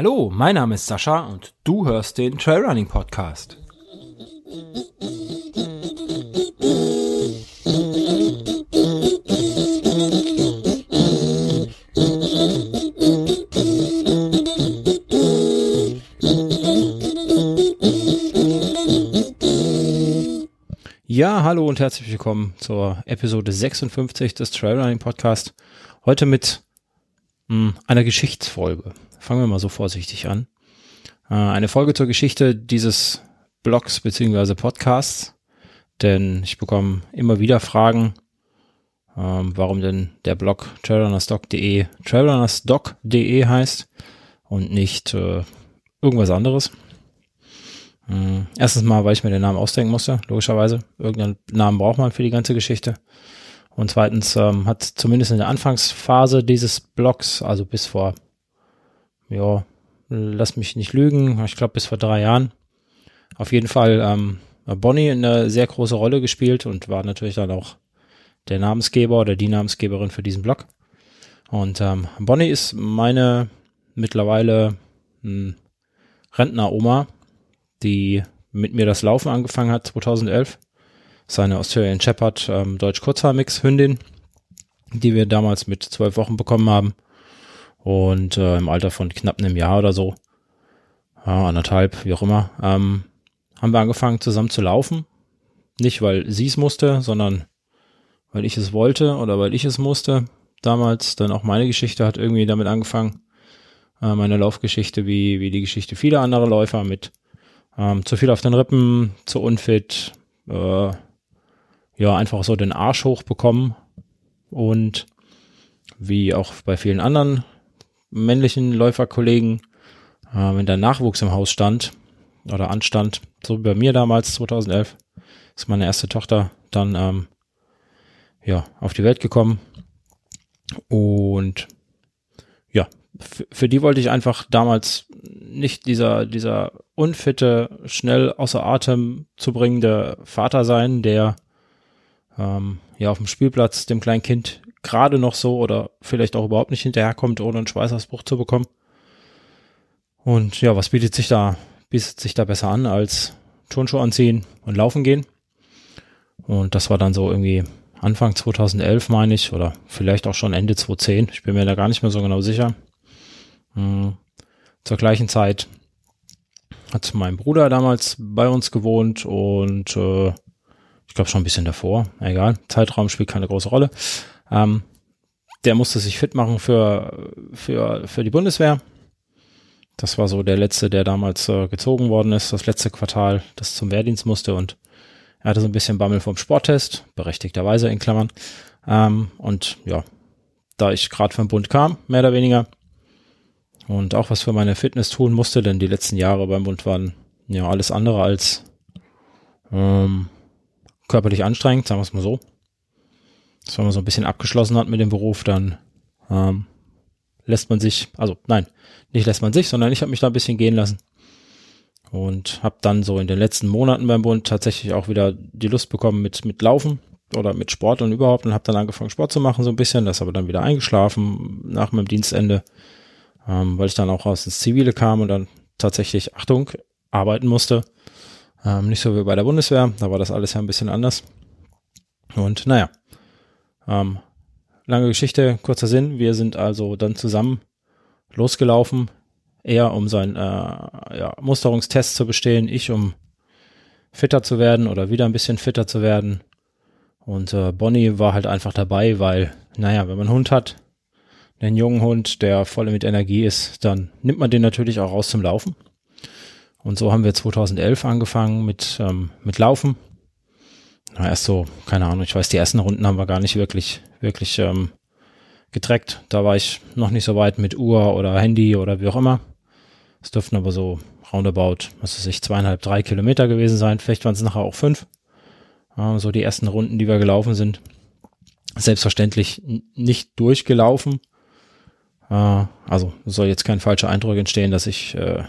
Hallo, mein Name ist Sascha und du hörst den Trailrunning Podcast. Ja, hallo und herzlich willkommen zur Episode 56 des Trailrunning Podcast. Heute mit einer Geschichtsfolge. Fangen wir mal so vorsichtig an. Äh, eine Folge zur Geschichte dieses Blogs beziehungsweise Podcasts, denn ich bekomme immer wieder Fragen, ähm, warum denn der Blog trailrunnersdoc.de trailrunnersdoc.de heißt und nicht äh, irgendwas anderes. Äh, erstens mal, weil ich mir den Namen ausdenken musste, logischerweise. Irgendeinen Namen braucht man für die ganze Geschichte. Und zweitens ähm, hat zumindest in der Anfangsphase dieses Blogs, also bis vor, ja, lass mich nicht lügen, ich glaube bis vor drei Jahren, auf jeden Fall ähm, Bonnie eine sehr große Rolle gespielt und war natürlich dann auch der Namensgeber oder die Namensgeberin für diesen Blog. Und ähm, Bonnie ist meine mittlerweile hm, Rentner-Oma, die mit mir das Laufen angefangen hat 2011 seine Australian Shepherd ähm, Deutsch Kurzhaarmix Hündin, die wir damals mit zwölf Wochen bekommen haben und äh, im Alter von knapp einem Jahr oder so, äh, anderthalb, wie auch immer, ähm, haben wir angefangen zusammen zu laufen. Nicht, weil sie es musste, sondern weil ich es wollte oder weil ich es musste. Damals dann auch meine Geschichte hat irgendwie damit angefangen. Äh, meine Laufgeschichte wie, wie die Geschichte vieler anderer Läufer mit ähm, zu viel auf den Rippen, zu unfit, äh, ja, einfach so den Arsch hochbekommen und wie auch bei vielen anderen männlichen Läuferkollegen, äh, wenn der Nachwuchs im Haus stand oder anstand, so wie bei mir damals 2011, ist meine erste Tochter dann ähm, ja auf die Welt gekommen und ja, für die wollte ich einfach damals nicht dieser dieser unfitte, schnell außer Atem zu bringende Vater sein, der ähm, ja auf dem Spielplatz dem kleinen Kind gerade noch so oder vielleicht auch überhaupt nicht hinterherkommt, ohne einen Schweißausbruch zu bekommen. Und ja, was bietet sich da, bietet sich da besser an als Turnschuhe anziehen und laufen gehen? Und das war dann so irgendwie Anfang 2011, meine ich, oder vielleicht auch schon Ende 2010. Ich bin mir da gar nicht mehr so genau sicher. Hm. Zur gleichen Zeit hat mein Bruder damals bei uns gewohnt und äh, ich glaube schon ein bisschen davor, egal, Zeitraum spielt keine große Rolle. Ähm, der musste sich fit machen für, für, für die Bundeswehr. Das war so der letzte, der damals äh, gezogen worden ist, das letzte Quartal, das zum Wehrdienst musste und er hatte so ein bisschen Bammel vom Sporttest, berechtigterweise in Klammern. Ähm, und ja, da ich gerade vom Bund kam, mehr oder weniger, und auch was für meine Fitness tun musste, denn die letzten Jahre beim Bund waren ja alles andere als ähm, körperlich anstrengend, sagen wir es mal so. Das, wenn man so ein bisschen abgeschlossen hat mit dem Beruf, dann ähm, lässt man sich, also nein, nicht lässt man sich, sondern ich habe mich da ein bisschen gehen lassen. Und habe dann so in den letzten Monaten beim Bund tatsächlich auch wieder die Lust bekommen mit mit Laufen oder mit Sport und überhaupt und habe dann angefangen Sport zu machen so ein bisschen, das aber dann wieder eingeschlafen nach meinem Dienstende, ähm, weil ich dann auch aus ins Zivile kam und dann tatsächlich Achtung arbeiten musste ähm, nicht so wie bei der Bundeswehr, da war das alles ja ein bisschen anders. Und naja, ähm, lange Geschichte, kurzer Sinn. Wir sind also dann zusammen losgelaufen, er um seinen äh, ja, Musterungstest zu bestehen, ich um fitter zu werden oder wieder ein bisschen fitter zu werden. Und äh, Bonnie war halt einfach dabei, weil, naja, wenn man einen Hund hat, einen jungen Hund, der voll mit Energie ist, dann nimmt man den natürlich auch raus zum Laufen. Und so haben wir 2011 angefangen mit, ähm, mit Laufen. Na, erst so, keine Ahnung, ich weiß, die ersten Runden haben wir gar nicht wirklich, wirklich ähm, getrackt. Da war ich noch nicht so weit mit Uhr oder Handy oder wie auch immer. Es dürften aber so roundabout, was weiß ich, zweieinhalb, drei Kilometer gewesen sein. Vielleicht waren es nachher auch fünf. Äh, so die ersten Runden, die wir gelaufen sind. Selbstverständlich nicht durchgelaufen. Äh, also soll jetzt kein falscher Eindruck entstehen, dass ich äh,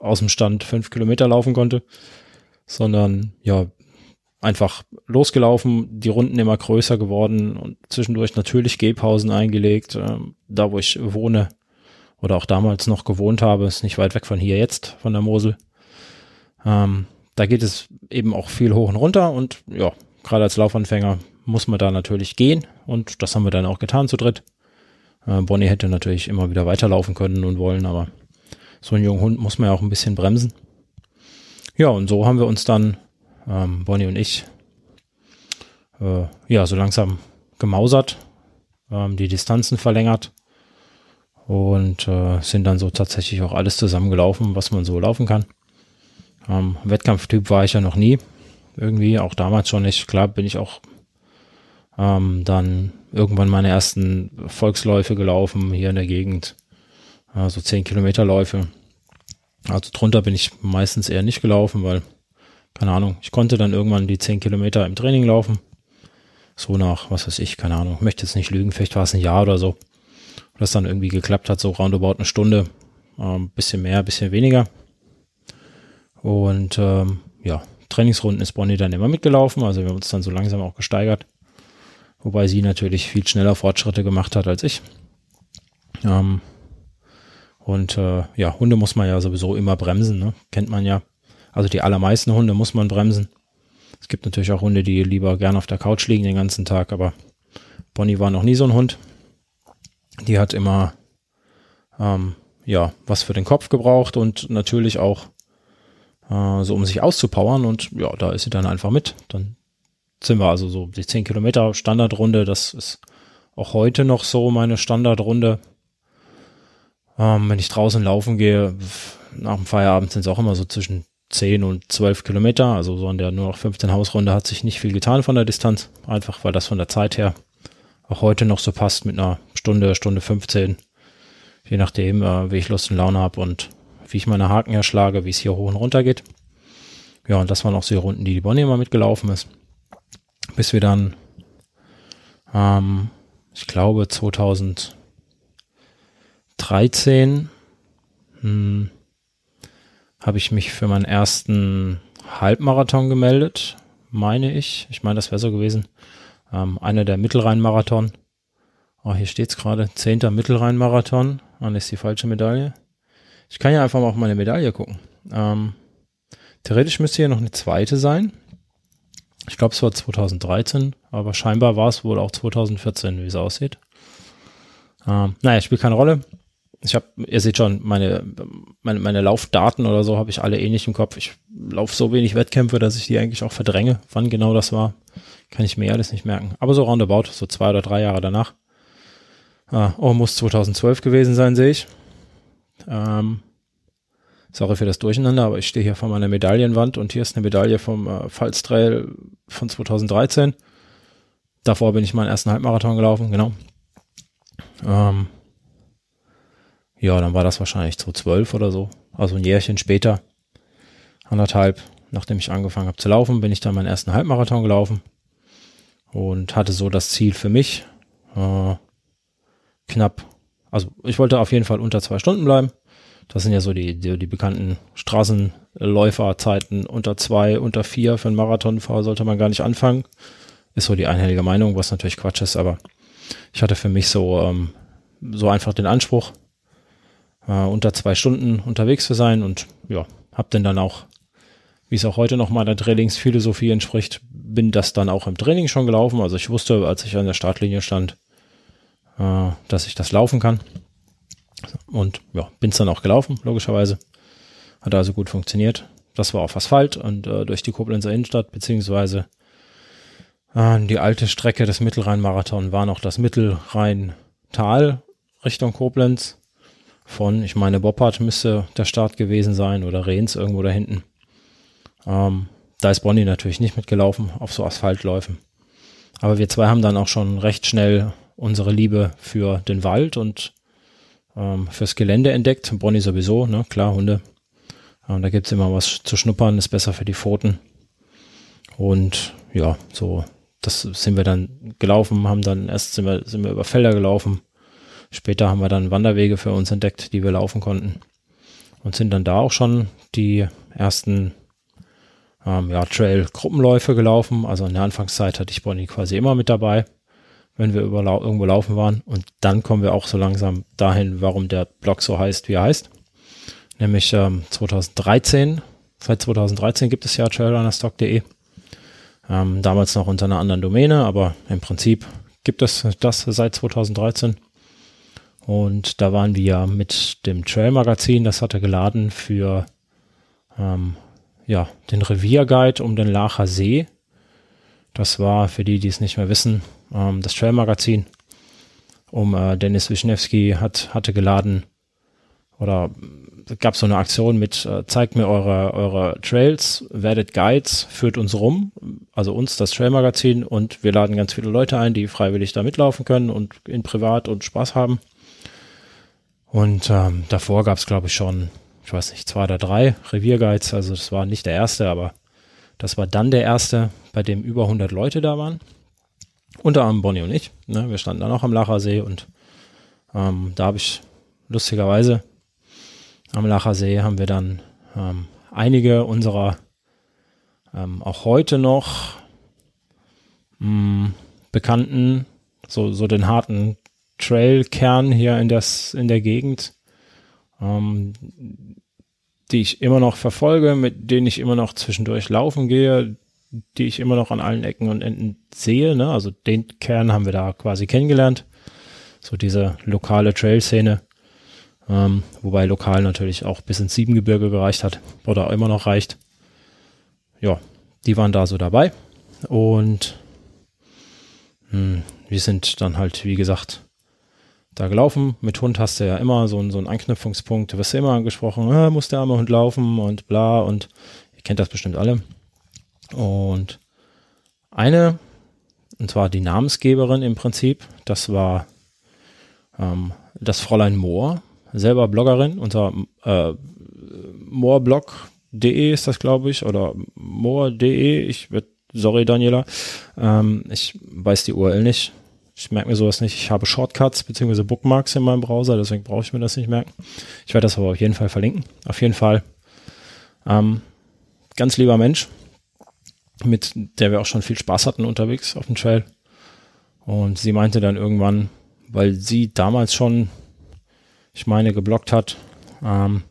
aus dem Stand fünf Kilometer laufen konnte, sondern ja, einfach losgelaufen, die Runden immer größer geworden und zwischendurch natürlich Gehpausen eingelegt, äh, da wo ich wohne oder auch damals noch gewohnt habe, ist nicht weit weg von hier jetzt, von der Mosel. Ähm, da geht es eben auch viel hoch und runter und ja, gerade als Laufanfänger muss man da natürlich gehen und das haben wir dann auch getan zu dritt. Äh, Bonnie hätte natürlich immer wieder weiterlaufen können und wollen, aber so ein junger Hund muss man ja auch ein bisschen bremsen. Ja, und so haben wir uns dann, ähm, Bonnie und ich, äh, ja, so langsam gemausert, ähm, die Distanzen verlängert und äh, sind dann so tatsächlich auch alles zusammengelaufen, was man so laufen kann. Ähm, Wettkampftyp war ich ja noch nie. Irgendwie, auch damals schon nicht. Klar bin ich auch ähm, dann irgendwann meine ersten Volksläufe gelaufen hier in der Gegend. Also 10 Kilometer Läufe. Also drunter bin ich meistens eher nicht gelaufen, weil, keine Ahnung, ich konnte dann irgendwann die 10 Kilometer im Training laufen. So nach, was weiß ich, keine Ahnung, möchte jetzt nicht lügen, vielleicht war es ein Jahr oder so. Das dann irgendwie geklappt hat, so roundabout eine Stunde. Ähm, bisschen mehr, bisschen weniger. Und ähm, ja, Trainingsrunden ist Bonnie dann immer mitgelaufen, also wir haben uns dann so langsam auch gesteigert. Wobei sie natürlich viel schneller Fortschritte gemacht hat als ich. Ähm, und äh, ja, Hunde muss man ja sowieso immer bremsen, ne? kennt man ja. Also die allermeisten Hunde muss man bremsen. Es gibt natürlich auch Hunde, die lieber gern auf der Couch liegen den ganzen Tag, aber Bonnie war noch nie so ein Hund. Die hat immer ähm, ja was für den Kopf gebraucht und natürlich auch äh, so um sich auszupowern und ja, da ist sie dann einfach mit. Dann sind wir also so die 10 Kilometer Standardrunde, das ist auch heute noch so meine Standardrunde. Ähm, wenn ich draußen laufen gehe, nach dem Feierabend sind es auch immer so zwischen 10 und 12 Kilometer, also so an der nur noch 15 Hausrunde hat sich nicht viel getan von der Distanz, einfach weil das von der Zeit her auch heute noch so passt mit einer Stunde, Stunde 15, je nachdem, äh, wie ich Lust und Laune habe und wie ich meine Haken erschlage, wie es hier hoch und runter geht. Ja, und das waren auch so die Runden, die die Bonnie immer mitgelaufen ist. Bis wir dann, ähm, ich glaube 2013, hm, habe ich mich für meinen ersten Halbmarathon gemeldet, meine ich. Ich meine, das wäre so gewesen. Ähm, einer der Mittelrhein-Marathon. Oh, hier steht's gerade. Zehnter Mittelrhein-Marathon. Ah, ist die falsche Medaille. Ich kann ja einfach mal auf meine Medaille gucken. Ähm, theoretisch müsste hier noch eine zweite sein. Ich glaube, es war 2013, aber scheinbar war es wohl auch 2014, wie es aussieht. Ähm, naja, spielt keine Rolle. Ich habe, ihr seht schon, meine, meine, meine Laufdaten oder so habe ich alle ähnlich im Kopf. Ich laufe so wenig Wettkämpfe, dass ich die eigentlich auch verdränge. Wann genau das war, kann ich mir alles nicht merken. Aber so roundabout, so zwei oder drei Jahre danach. Ah, oh, muss 2012 gewesen sein, sehe ich. Ähm, sorry für das Durcheinander, aber ich stehe hier vor meiner Medaillenwand und hier ist eine Medaille vom äh, Pfalz Trail von 2013. Davor bin ich meinen ersten Halbmarathon gelaufen, genau. Ähm, ja, dann war das wahrscheinlich 2012 oder so. Also ein Jährchen später, anderthalb, nachdem ich angefangen habe zu laufen, bin ich dann meinen ersten Halbmarathon gelaufen und hatte so das Ziel für mich, äh, knapp also ich wollte auf jeden Fall unter zwei Stunden bleiben. Das sind ja so die, die, die bekannten Straßenläuferzeiten unter zwei, unter vier. Für einen Marathonfahrer sollte man gar nicht anfangen. Ist so die einhellige Meinung, was natürlich Quatsch ist, aber ich hatte für mich so, ähm, so einfach den Anspruch, äh, unter zwei Stunden unterwegs zu sein und ja, hab denn dann auch, wie es auch heute noch meiner Trainingsphilosophie entspricht, bin das dann auch im Training schon gelaufen. Also ich wusste, als ich an der Startlinie stand, äh, dass ich das laufen kann. Und ja, bin es dann auch gelaufen, logischerweise. Hat also gut funktioniert. Das war auf Asphalt und äh, durch die Koblenzer Innenstadt, beziehungsweise äh, die alte Strecke des Mittelrhein-Marathon war noch das Mittelrhein-Tal Richtung Koblenz. Von, ich meine, Boppard müsste der Start gewesen sein oder Rehns irgendwo da hinten. Ähm, da ist Bonnie natürlich nicht mitgelaufen auf so Asphaltläufen. Aber wir zwei haben dann auch schon recht schnell unsere Liebe für den Wald und ähm, fürs Gelände entdeckt. Bonnie sowieso, ne? Klar, Hunde. Ähm, da gibt's immer was zu schnuppern, ist besser für die Pfoten. Und ja, so, das sind wir dann gelaufen, haben dann erst sind wir, sind wir über Felder gelaufen. Später haben wir dann Wanderwege für uns entdeckt, die wir laufen konnten. Und sind dann da auch schon die ersten ähm, ja, Trail-Gruppenläufe gelaufen. Also in der Anfangszeit hatte ich Bonnie quasi immer mit dabei wenn wir über, irgendwo laufen waren. Und dann kommen wir auch so langsam dahin, warum der Blog so heißt, wie er heißt. Nämlich ähm, 2013. Seit 2013 gibt es ja trailrunnerstock.de. Ähm, damals noch unter einer anderen Domäne, aber im Prinzip gibt es das seit 2013. Und da waren wir mit dem Trail Magazin, das hatte geladen für ähm, ja, den Revierguide um den Lacher See. Das war für die, die es nicht mehr wissen, ähm, das Trail Magazin um äh, Dennis Wischnewski hat, hatte geladen oder gab so eine Aktion mit äh, zeigt mir eure eure Trails, werdet Guides, führt uns rum, also uns das Trail Magazin und wir laden ganz viele Leute ein, die freiwillig da mitlaufen können und in privat und Spaß haben. Und ähm, davor gab es, glaube ich, schon, ich weiß nicht, zwei oder drei Revierguides. Also das war nicht der erste, aber das war dann der erste, bei dem über 100 Leute da waren. Unter anderem Bonnie und ich. Ne? Wir standen dann auch am Lachersee und ähm, da habe ich lustigerweise am Lachersee haben wir dann ähm, einige unserer ähm, auch heute noch mh, hm, Bekannten, so, so den harten Trail-Kern hier in, das, in der Gegend, ähm, die ich immer noch verfolge, mit denen ich immer noch zwischendurch laufen gehe, die ich immer noch an allen Ecken und Enden sehe. Ne? Also den Kern haben wir da quasi kennengelernt. So diese lokale Trail-Szene. Ähm, wobei lokal natürlich auch bis ins Siebengebirge gereicht hat oder immer noch reicht. Ja, die waren da so dabei. Und hm, wir sind dann halt, wie gesagt, da gelaufen. Mit Hund hast du ja immer so, einen, so einen Anknüpfungspunkt. Du wirst ja immer angesprochen, äh, muss der arme Hund laufen und bla und ihr kennt das bestimmt alle. Und eine, und zwar die Namensgeberin im Prinzip, das war ähm, das Fräulein Mohr, selber Bloggerin unter äh, moorblog.de ist das, glaube ich, oder moor.de. Ich würde, sorry Daniela, ähm, ich weiß die URL nicht. Ich merke mir sowas nicht. Ich habe Shortcuts bzw. Bookmarks in meinem Browser, deswegen brauche ich mir das nicht merken. Ich werde das aber auf jeden Fall verlinken. Auf jeden Fall ähm, ganz lieber Mensch, mit der wir auch schon viel Spaß hatten unterwegs auf dem Trail. Und sie meinte dann irgendwann, weil sie damals schon, ich meine, geblockt hat, ähm,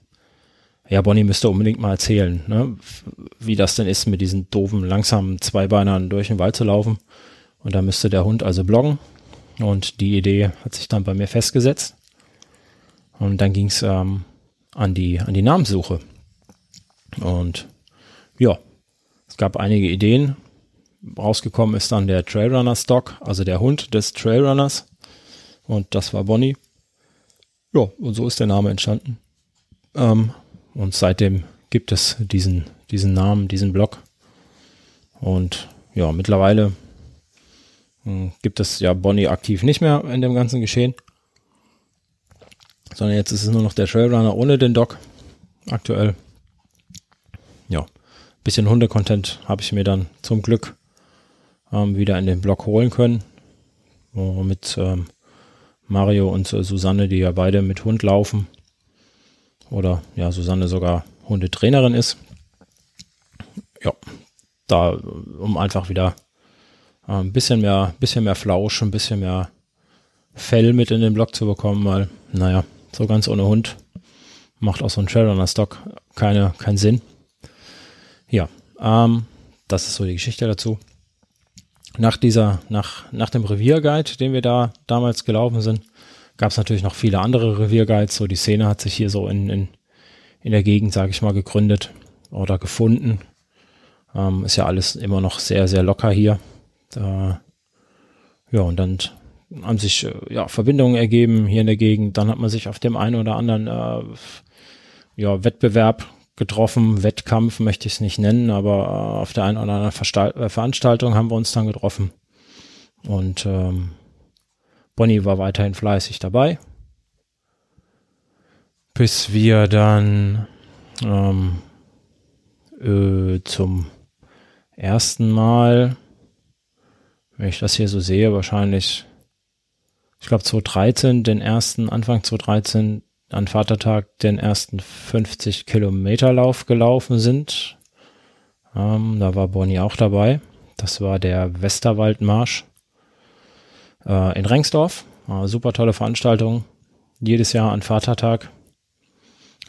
ja, Bonnie müsste unbedingt mal erzählen, ne, wie das denn ist, mit diesen doofen, langsamen Zweibeinern durch den Wald zu laufen. Und da müsste der Hund also bloggen. Und die Idee hat sich dann bei mir festgesetzt. Und dann ging es ähm, an, die, an die Namenssuche. Und ja, es gab einige Ideen. Rausgekommen ist dann der Trailrunner Stock, also der Hund des Trailrunners. Und das war Bonnie. Ja, und so ist der Name entstanden. Ähm, und seitdem gibt es diesen, diesen Namen, diesen Blog. Und ja, mittlerweile gibt es ja Bonnie aktiv nicht mehr in dem ganzen Geschehen. Sondern jetzt ist es nur noch der Trailrunner ohne den Doc aktuell. Ja, bisschen Hunde-Content habe ich mir dann zum Glück ähm, wieder in den Blog holen können. mit ähm, Mario und äh, Susanne, die ja beide mit Hund laufen. Oder ja, Susanne sogar Hundetrainerin ist. Ja, da, um einfach wieder ein ähm, bisschen mehr, bisschen mehr Flausch, ein bisschen mehr Fell mit in den Block zu bekommen, weil, naja, so ganz ohne Hund macht auch so ein Trailrunner Stock keine, keinen Sinn. Ja, ähm, das ist so die Geschichte dazu. Nach dieser, nach, nach dem Revierguide, den wir da damals gelaufen sind, gab es natürlich noch viele andere Revierguides. So die Szene hat sich hier so in, in, in der Gegend, sage ich mal, gegründet oder gefunden. Ähm, ist ja alles immer noch sehr, sehr locker hier. Da, ja, und dann haben sich äh, ja, Verbindungen ergeben hier in der Gegend. Dann hat man sich auf dem einen oder anderen äh, ja, Wettbewerb getroffen. Wettkampf möchte ich es nicht nennen, aber äh, auf der einen oder anderen Verstal äh, Veranstaltung haben wir uns dann getroffen. Und ähm, Bonnie war weiterhin fleißig dabei. Bis wir dann ähm, äh, zum ersten Mal wenn ich das hier so sehe, wahrscheinlich, ich glaube 2013, den ersten, Anfang 2013, an Vatertag den ersten 50 Kilometer Lauf gelaufen sind. Ähm, da war Bonnie auch dabei. Das war der Westerwaldmarsch. äh, in Rengsdorf. Äh, super tolle Veranstaltung. Jedes Jahr an Vatertag.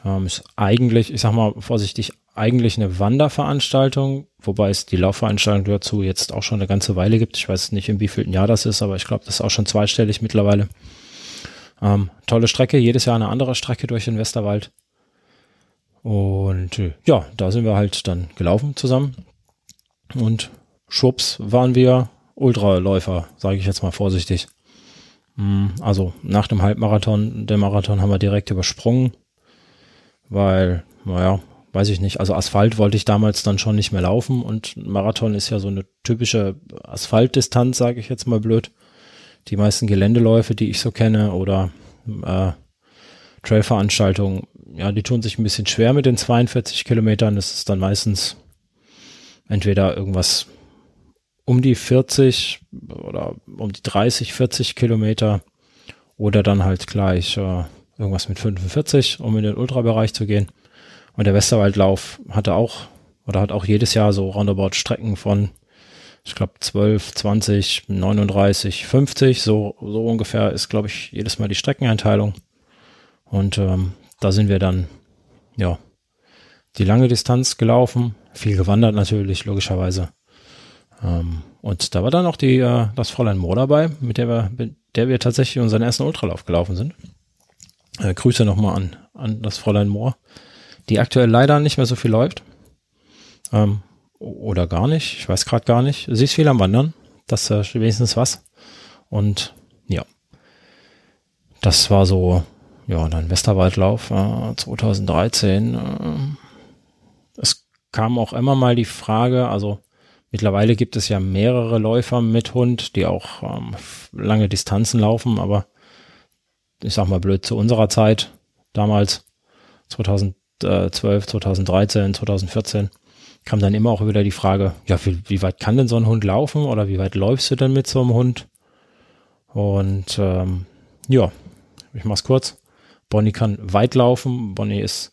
Ähm, ist eigentlich, ich sag mal vorsichtig, eigentlich eine Wanderveranstaltung, wobei es die Laufveranstaltung dazu jetzt auch schon eine ganze Weile gibt. Ich weiß nicht, in wievielten Jahr das ist, aber ich glaube, das ist auch schon zweistellig mittlerweile. Ähm, tolle Strecke, jedes Jahr eine andere Strecke durch den Westerwald. Und äh, ja, da sind wir halt dann gelaufen zusammen. Und schwupps waren wir Ultraläufer, sage ich jetzt mal vorsichtig. Hm, also nach dem Halbmarathon, den Marathon haben wir direkt übersprungen, weil, naja, weiß ich nicht, also Asphalt wollte ich damals dann schon nicht mehr laufen und Marathon ist ja so eine typische Asphaltdistanz, sage ich jetzt mal blöd. Die meisten Geländeläufe, die ich so kenne oder äh, Trailveranstaltungen, ja, die tun sich ein bisschen schwer mit den 42 Kilometern. Das ist dann meistens entweder irgendwas um die 40 oder um die 30, 40 Kilometer oder dann halt gleich äh, irgendwas mit 45, um in den Ultrabereich zu gehen. Und der Westerwaldlauf hatte auch oder hat auch jedes Jahr so roundabout Strecken von, ich glaube, 12, 20, 39, 50. So, so ungefähr ist, glaube ich, jedes Mal die Streckeneinteilung. Und ähm, da sind wir dann, ja, die lange Distanz gelaufen, viel gewandert natürlich, logischerweise. Ähm, und da war dann auch die, äh, das Fräulein Mohr dabei, mit der wir, mit der wir tatsächlich unseren ersten Ultralauf gelaufen sind. Äh, Grüße nochmal an, an das Fräulein Mohr, die aktuell leider nicht mehr so viel läuft. Ähm, oder gar nicht, ich weiß gerade gar nicht. Sie ist viel am Wandern, das äh, wenigstens was. Und ja, das war so ja, dann Westerwaldlauf äh, 2013. Äh, es kam auch immer mal die Frage, also mittlerweile gibt es ja mehrere Läufer mit Hund, die auch ähm, lange Distanzen laufen, aber ich sag mal blöd zu unserer Zeit, damals 2012, 2013, 2014, kam dann immer auch wieder die Frage, ja, wie, wie weit kann denn so ein Hund laufen oder wie weit läufst du denn mit so einem Hund? Und ähm, ja, ich mach's kurz. Bonnie kann weit laufen. Bonnie ist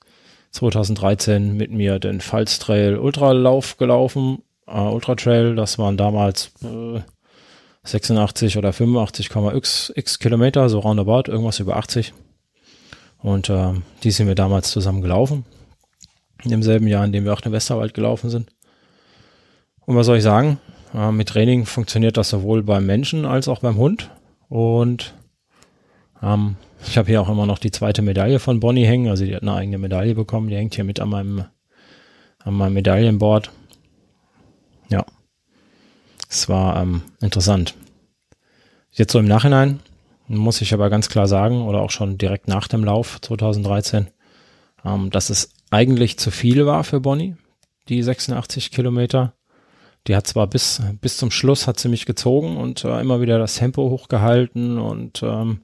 2013 mit mir den Pfalz Trail Ultralauf gelaufen. Äh, Ultra Trail, das waren damals äh, 86 oder 85,x x Kilometer, so roundabout, irgendwas über 80. Und äh, die sind wir damals zusammen gelaufen. In demselben Jahr, in dem wir auch den Westerwald gelaufen sind. Und was soll ich sagen? Äh, mit Training funktioniert das sowohl beim Menschen als auch beim Hund. Und ähm, ich habe hier auch immer noch die zweite Medaille von Bonnie hängen. Also die hat eine eigene Medaille bekommen. Die hängt hier mit an meinem, an meinem Medaillenboard. Ja. Es war ähm, interessant. Jetzt so im Nachhinein muss ich aber ganz klar sagen, oder auch schon direkt nach dem Lauf 2013, ähm, dass es eigentlich zu viel war für Bonnie, die 86 Kilometer. Die hat zwar bis, bis zum Schluss hat sie mich gezogen und äh, immer wieder das Tempo hochgehalten und ähm,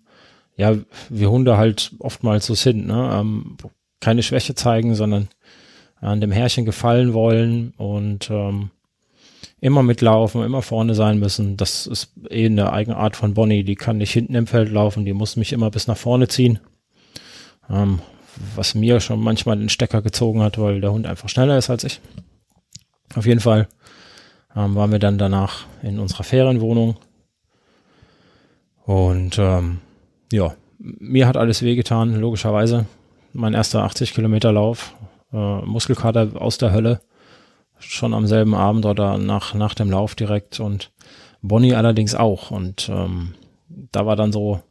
ja, wir Hunde halt oftmals so sind, ne? Ähm, keine Schwäche zeigen, sondern an dem Herrchen gefallen wollen und ähm, immer mitlaufen, immer vorne sein müssen. Das ist eh eine eigene Art von Bonnie. Die kann nicht hinten im Feld laufen, die muss mich immer bis nach vorne ziehen. Ähm, was mir schon manchmal den Stecker gezogen hat, weil der Hund einfach schneller ist als ich. Auf jeden Fall ähm, waren wir dann danach in unserer Ferienwohnung und ähm, ja, mir hat alles wehgetan, logischerweise. Mein erster 80 Kilometer Lauf, äh, Muskelkater aus der Hölle, schon am selben Abend oder nach, nach dem Lauf direkt und Bonnie allerdings auch. Und ähm, da war dann so,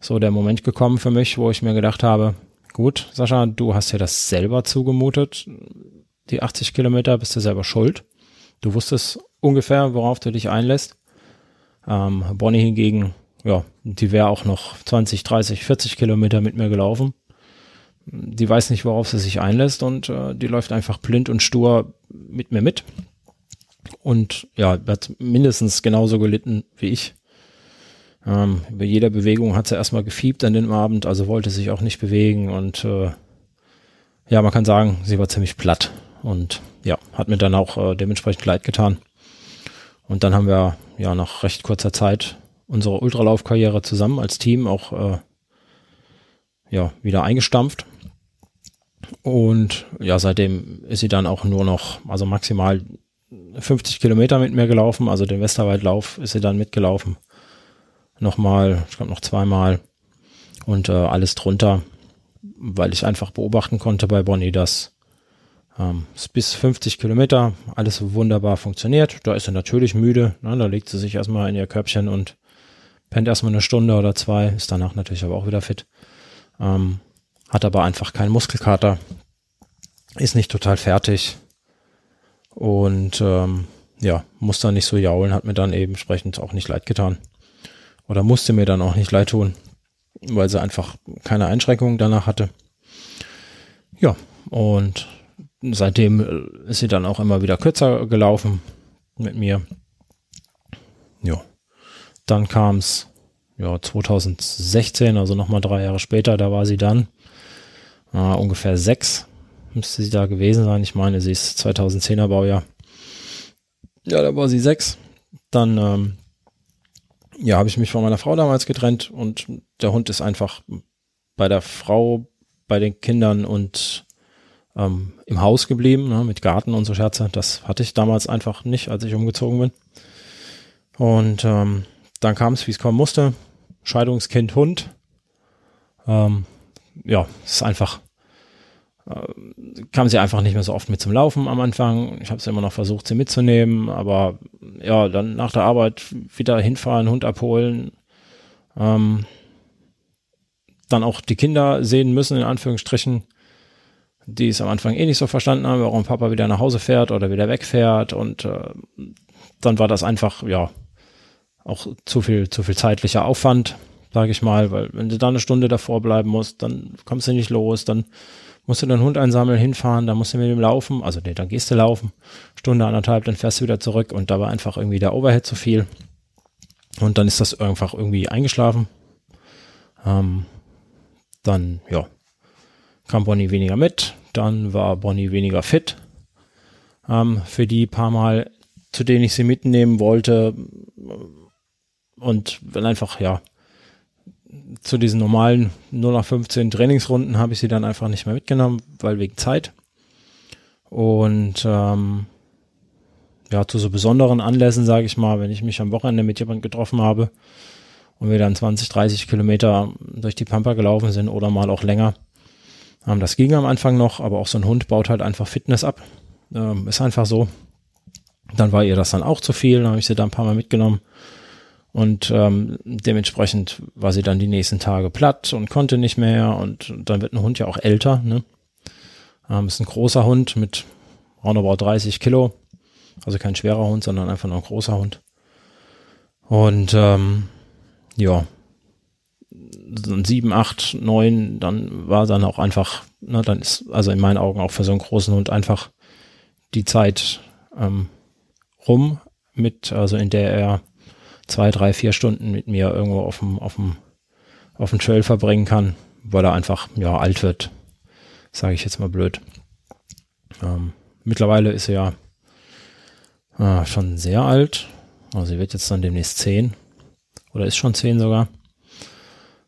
so der Moment gekommen für mich, wo ich mir gedacht habe, gut, Sascha, du hast dir das selber zugemutet, die 80 Kilometer, bist du selber schuld. Du wusstest ungefähr, worauf du dich einlässt. Ähm, Bonnie hingegen ja, die wäre auch noch 20, 30, 40 Kilometer mit mir gelaufen. Die weiß nicht, worauf sie sich einlässt und äh, die läuft einfach blind und stur mit mir mit. Und ja, hat mindestens genauso gelitten wie ich. Ähm, bei jeder Bewegung hat sie erstmal gefiebt an dem Abend, also wollte sich auch nicht bewegen und äh, ja, man kann sagen, sie war ziemlich platt und ja, hat mir dann auch äh, dementsprechend leid getan. Und dann haben wir ja nach recht kurzer Zeit unsere Ultralaufkarriere zusammen als Team auch äh, ja, wieder eingestampft. Und ja, seitdem ist sie dann auch nur noch, also maximal 50 Kilometer mit mir gelaufen. Also den Westerwaldlauf ist sie dann mitgelaufen. nochmal, ich glaube noch zweimal und äh, alles drunter, weil ich einfach beobachten konnte bei Bonnie, dass ähm, bis 50 Kilometer alles wunderbar funktioniert. Da ist sie natürlich müde, ne? da legt sie sich erstmal in ihr Körbchen und pennt erstmal eine Stunde oder zwei, ist danach natürlich aber auch wieder fit. Ähm, hat aber einfach keinen Muskelkater, ist nicht total fertig und ähm, ja, muss dann nicht so jaulen, hat mir dann eben entsprechend auch nicht leid getan. Oder musste mir dann auch nicht leid tun, weil sie einfach keine Einschränkungen danach hatte. Ja, und seitdem ist sie dann auch immer wieder kürzer gelaufen mit mir. Ja, dann kam es ja 2016, also nochmal drei Jahre später, da war sie dann äh, ungefähr sechs müsste sie da gewesen sein. Ich meine, sie ist 2010er Baujahr. Ja, da war sie sechs. Dann, ähm, ja, habe ich mich von meiner Frau damals getrennt und der Hund ist einfach bei der Frau, bei den Kindern und ähm, im Haus geblieben, ne, mit Garten und so Scherze. Das hatte ich damals einfach nicht, als ich umgezogen bin. Und ähm, dann kam es, wie es kommen musste. Scheidungskind, Hund. Ähm, ja, es ist einfach äh, kam sie einfach nicht mehr so oft mit zum Laufen am Anfang. Ich habe es immer noch versucht, sie mitzunehmen, aber ja, dann nach der Arbeit wieder hinfahren, Hund abholen. Ähm, dann auch die Kinder sehen müssen, in Anführungsstrichen, die es am Anfang eh nicht so verstanden haben, warum Papa wieder nach Hause fährt oder wieder wegfährt. Und äh, dann war das einfach, ja, auch zu viel, zu viel zeitlicher Aufwand, sage ich mal, weil wenn du da eine Stunde davor bleiben musst, dann kommst du nicht los, dann musst du deinen Hund einsammeln, hinfahren, dann musst du mit ihm laufen, also nee, dann gehst du laufen, Stunde, anderthalb, dann fährst du wieder zurück und da war einfach irgendwie der Overhead zu viel. Und dann ist das einfach irgendwie eingeschlafen. Ähm, dann, ja, kam Bonnie weniger mit, dann war Bonnie weniger fit. Ähm, für die paar Mal, zu denen ich sie mitnehmen wollte. Und wenn einfach, ja, zu diesen normalen 0 nach 15 Trainingsrunden habe ich sie dann einfach nicht mehr mitgenommen, weil wegen Zeit. Und ähm, ja, zu so besonderen Anlässen, sage ich mal, wenn ich mich am Wochenende mit jemandem getroffen habe und wir dann 20, 30 Kilometer durch die Pampa gelaufen sind oder mal auch länger. Ähm, das ging am Anfang noch, aber auch so ein Hund baut halt einfach Fitness ab. Ähm, ist einfach so. Dann war ihr das dann auch zu viel, dann habe ich sie da ein paar Mal mitgenommen. Und ähm, dementsprechend war sie dann die nächsten Tage platt und konnte nicht mehr. Und dann wird ein Hund ja auch älter. Ne? Ähm, ist ein großer Hund mit roundabout 30 Kilo. Also kein schwerer Hund, sondern einfach nur ein großer Hund. Und ähm, ja, so sieben, acht, neun, dann war dann auch einfach, ne, dann ist also in meinen Augen auch für so einen großen Hund einfach die Zeit ähm, rum mit, also in der er zwei, drei, vier Stunden mit mir irgendwo auf dem, auf dem, auf dem Trail verbringen kann, weil er einfach, ja, alt wird. Sage ich jetzt mal blöd. Ähm, mittlerweile ist er ja äh, schon sehr alt. Also sie wird jetzt dann demnächst zehn. Oder ist schon zehn sogar.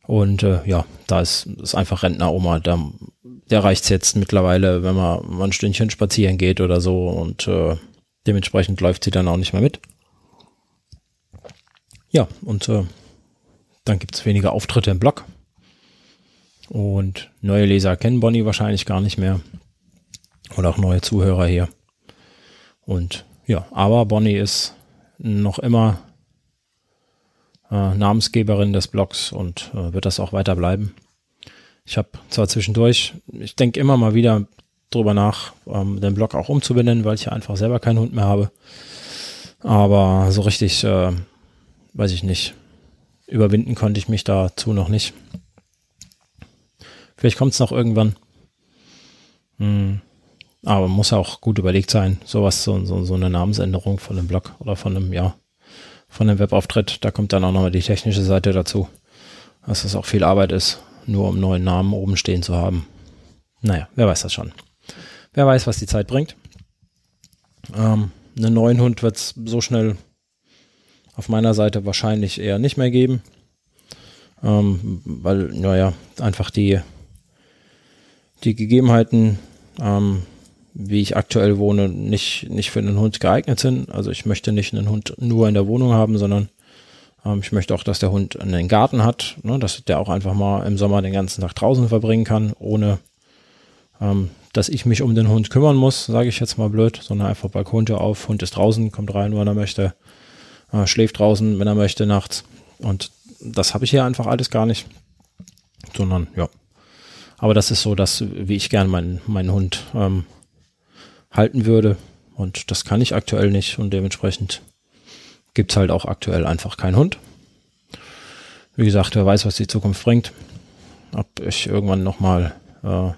Und äh, ja, da ist, ist einfach Rentner-Oma. Da, der reicht's jetzt mittlerweile, wenn man mal ein Stündchen spazieren geht oder so. Und äh, dementsprechend läuft sie dann auch nicht mehr mit. Ja, und äh, dann gibt es weniger Auftritte im Blog. Und neue Leser kennen Bonnie wahrscheinlich gar nicht mehr. Oder auch neue Zuhörer hier. Und ja, aber Bonnie ist noch immer äh, Namensgeberin des Blogs und äh, wird das auch weiter bleiben. Ich habe zwar zwischendurch, ich denke immer mal wieder drüber nach, ähm, den Blog auch umzubenennen, weil ich ja einfach selber keinen Hund mehr habe. Aber so richtig äh, weiß ich nicht. Überwinden konnte ich mich dazu noch nicht. Vielleicht kommt es noch irgendwann. Hm. Aber muss auch gut überlegt sein. Sowas, so, so, so eine Namensänderung von einem Blog oder von einem, ja, von einem Webauftritt. Da kommt dann auch nochmal die technische Seite dazu. Dass das auch viel Arbeit ist, nur um neuen Namen oben stehen zu haben. Naja, wer weiß das schon. Wer weiß, was die Zeit bringt. Ähm, einen neuen Hund wird es so schnell auf meiner Seite wahrscheinlich eher nicht mehr geben. Ähm, weil, naja, einfach die, die Gegebenheiten, ähm, wie ich aktuell wohne, nicht, nicht für einen Hund geeignet sind. Also ich möchte nicht einen Hund nur in der Wohnung haben, sondern Ähm, ich möchte auch, dass der Hund einen Garten hat, ne, dass der auch einfach mal im Sommer den ganzen Tag draußen verbringen kann, ohne ähm, dass ich mich um den Hund kümmern muss, sage ich jetzt mal blöd, sondern einfach Balkontür auf, Hund ist draußen, kommt rein, wenn er möchte, äh, schläft draußen, wenn er möchte, nachts. Und das habe ich hier einfach alles gar nicht, sondern ja. Aber das ist so, dass, wie ich gern meinen, meinen Hund ähm, halten würde. Und das kann ich aktuell nicht und dementsprechend gibt es halt auch aktuell einfach keinen Hund. Wie gesagt, wer weiß, was die Zukunft bringt. Ob ich irgendwann nochmal äh,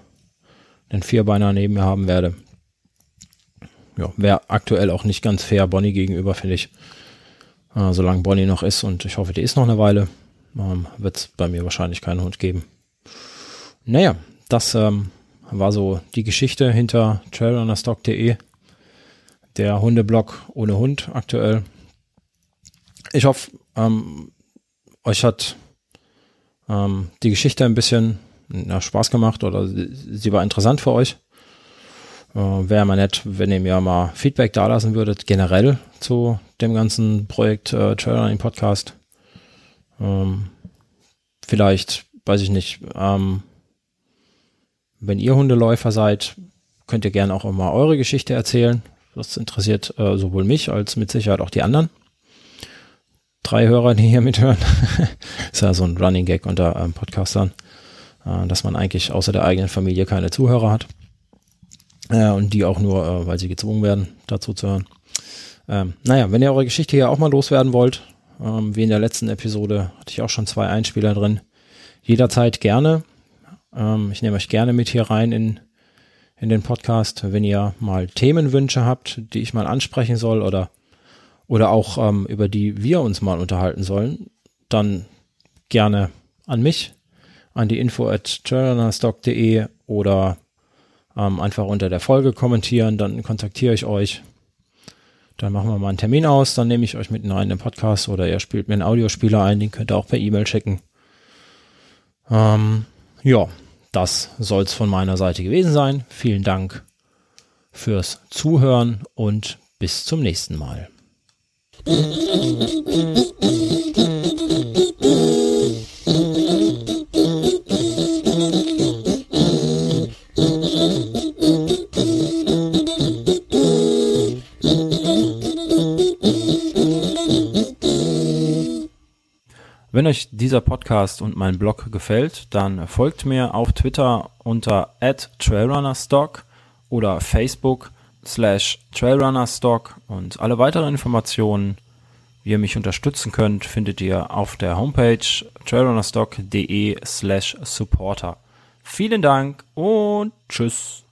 einen Vierbeiner neben mir haben werde. Ja, wäre aktuell auch nicht ganz fair Bonnie gegenüber, finde ich. Äh, solange Bonnie noch ist und ich hoffe, die ist noch eine Weile, ähm, wird es bei mir wahrscheinlich keinen Hund geben. Naja, das ähm, war so die Geschichte hinter trailrunnerstock.de, der Hundeblog ohne Hund aktuell. Ich hoffe, ähm, euch hat ähm, die Geschichte ein bisschen ja, Spaß gemacht oder sie war interessant für euch. Äh, Wäre mal nett, wenn ihr mir mal Feedback dalassen würdet, generell zu dem ganzen Projekt äh, Trailrunning Podcast. Ähm, vielleicht, weiß ich nicht, ähm, wenn ihr Hundeläufer seid, könnt ihr gerne auch immer eure Geschichte erzählen. Das interessiert äh, sowohl mich als mit Sicherheit auch die anderen. Drei Hörer, die hier mithören. ist ja so ein Running Gag unter ähm, Podcastern, äh, dass man eigentlich außer der eigenen Familie keine Zuhörer hat. Äh, und die auch nur, äh, weil sie gezwungen werden, dazu zu hören. Ähm, naja, wenn ihr eure Geschichte hier auch mal loswerden wollt, ähm, wie in der letzten Episode hatte ich auch schon zwei Einspieler drin, jederzeit gerne. Ähm, ich nehme euch gerne mit hier rein in, in den Podcast, wenn ihr mal Themenwünsche habt, die ich mal ansprechen soll oder, oder auch ähm, über die wir uns mal unterhalten sollen, dann gerne an mich, an die info at oder ähm, einfach unter der Folge kommentieren, dann kontaktiere ich euch. Dann machen wir mal einen Termin aus, dann nehme ich euch mit in den Podcast oder ihr spielt mir einen Audiospieler ein, den könnt ihr auch per E-Mail schicken. Ähm, ja, das soll es von meiner Seite gewesen sein. Vielen Dank fürs Zuhören und bis zum nächsten Mal. Wenn euch dieser Podcast und mein Blog gefällt, dann folgt mir auf Twitter unter @trailrunnerstock oder Facebook slash trailrunnerstock und alle weiteren Informationen, wie ihr mich unterstützen könnt, findet ihr auf der Homepage trailrunnerstock.de slash supporter. Vielen Dank und tschüss.